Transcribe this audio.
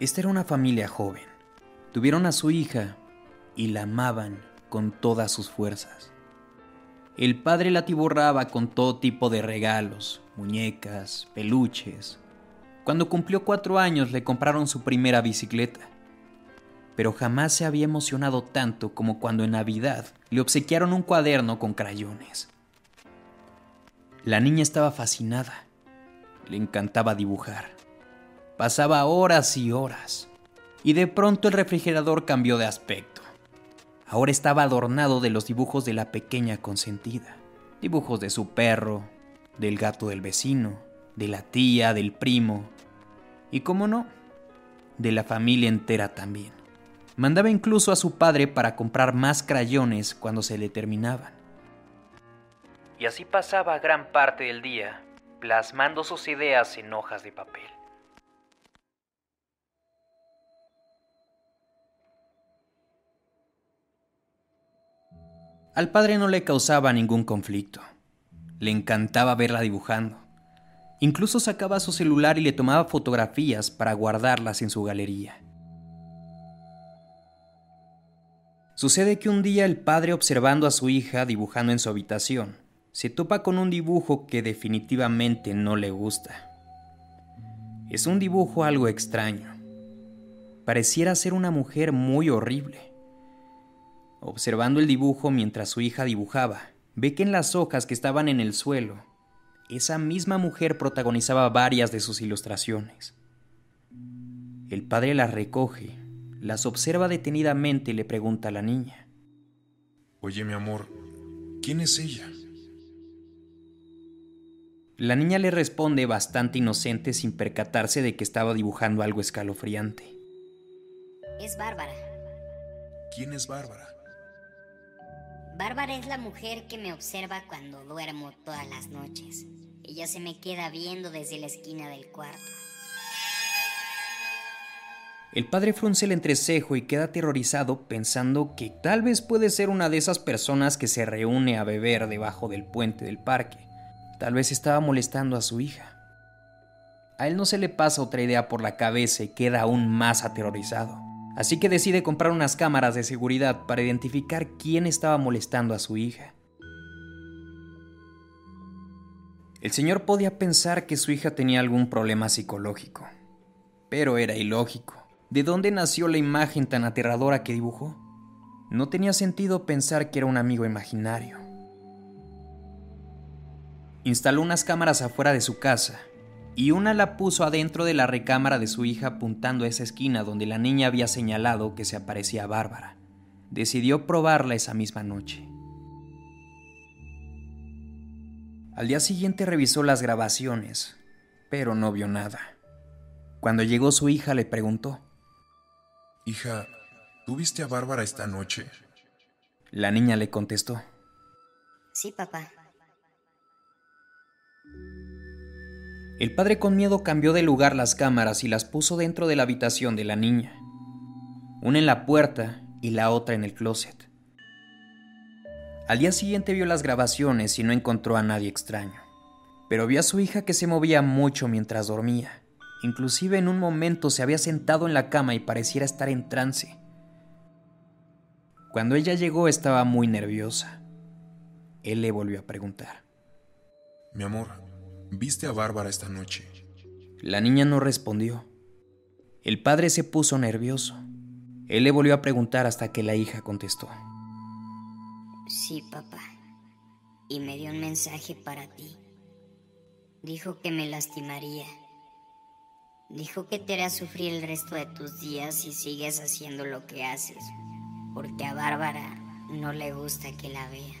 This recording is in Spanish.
Esta era una familia joven. Tuvieron a su hija y la amaban con todas sus fuerzas. El padre la tiborraba con todo tipo de regalos, muñecas, peluches. Cuando cumplió cuatro años le compraron su primera bicicleta. Pero jamás se había emocionado tanto como cuando en Navidad le obsequiaron un cuaderno con crayones. La niña estaba fascinada. Le encantaba dibujar. Pasaba horas y horas. Y de pronto el refrigerador cambió de aspecto. Ahora estaba adornado de los dibujos de la pequeña consentida. Dibujos de su perro, del gato del vecino, de la tía, del primo. Y cómo no, de la familia entera también. Mandaba incluso a su padre para comprar más crayones cuando se le terminaban. Y así pasaba gran parte del día, plasmando sus ideas en hojas de papel. Al padre no le causaba ningún conflicto. Le encantaba verla dibujando. Incluso sacaba su celular y le tomaba fotografías para guardarlas en su galería. Sucede que un día el padre observando a su hija dibujando en su habitación, se topa con un dibujo que definitivamente no le gusta. Es un dibujo algo extraño. Pareciera ser una mujer muy horrible. Observando el dibujo mientras su hija dibujaba, ve que en las hojas que estaban en el suelo, esa misma mujer protagonizaba varias de sus ilustraciones. El padre las recoge, las observa detenidamente y le pregunta a la niña. Oye, mi amor, ¿quién es ella? La niña le responde bastante inocente sin percatarse de que estaba dibujando algo escalofriante. Es Bárbara. ¿Quién es Bárbara? Bárbara es la mujer que me observa cuando duermo todas las noches. Ella se me queda viendo desde la esquina del cuarto. El padre frunce el entrecejo y queda aterrorizado pensando que tal vez puede ser una de esas personas que se reúne a beber debajo del puente del parque. Tal vez estaba molestando a su hija. A él no se le pasa otra idea por la cabeza y queda aún más aterrorizado. Así que decide comprar unas cámaras de seguridad para identificar quién estaba molestando a su hija. El señor podía pensar que su hija tenía algún problema psicológico, pero era ilógico. ¿De dónde nació la imagen tan aterradora que dibujó? No tenía sentido pensar que era un amigo imaginario. Instaló unas cámaras afuera de su casa y una la puso adentro de la recámara de su hija apuntando a esa esquina donde la niña había señalado que se aparecía Bárbara. Decidió probarla esa misma noche. Al día siguiente revisó las grabaciones, pero no vio nada. Cuando llegó su hija le preguntó, Hija, ¿tú viste a Bárbara esta noche? La niña le contestó, Sí, papá. El padre con miedo cambió de lugar las cámaras y las puso dentro de la habitación de la niña. Una en la puerta y la otra en el closet. Al día siguiente vio las grabaciones y no encontró a nadie extraño. Pero vio a su hija que se movía mucho mientras dormía. Inclusive en un momento se había sentado en la cama y pareciera estar en trance. Cuando ella llegó estaba muy nerviosa. Él le volvió a preguntar. Mi amor, ¿Viste a Bárbara esta noche? La niña no respondió. El padre se puso nervioso. Él le volvió a preguntar hasta que la hija contestó. Sí, papá. Y me dio un mensaje para ti. Dijo que me lastimaría. Dijo que te hará sufrir el resto de tus días si sigues haciendo lo que haces. Porque a Bárbara no le gusta que la vean.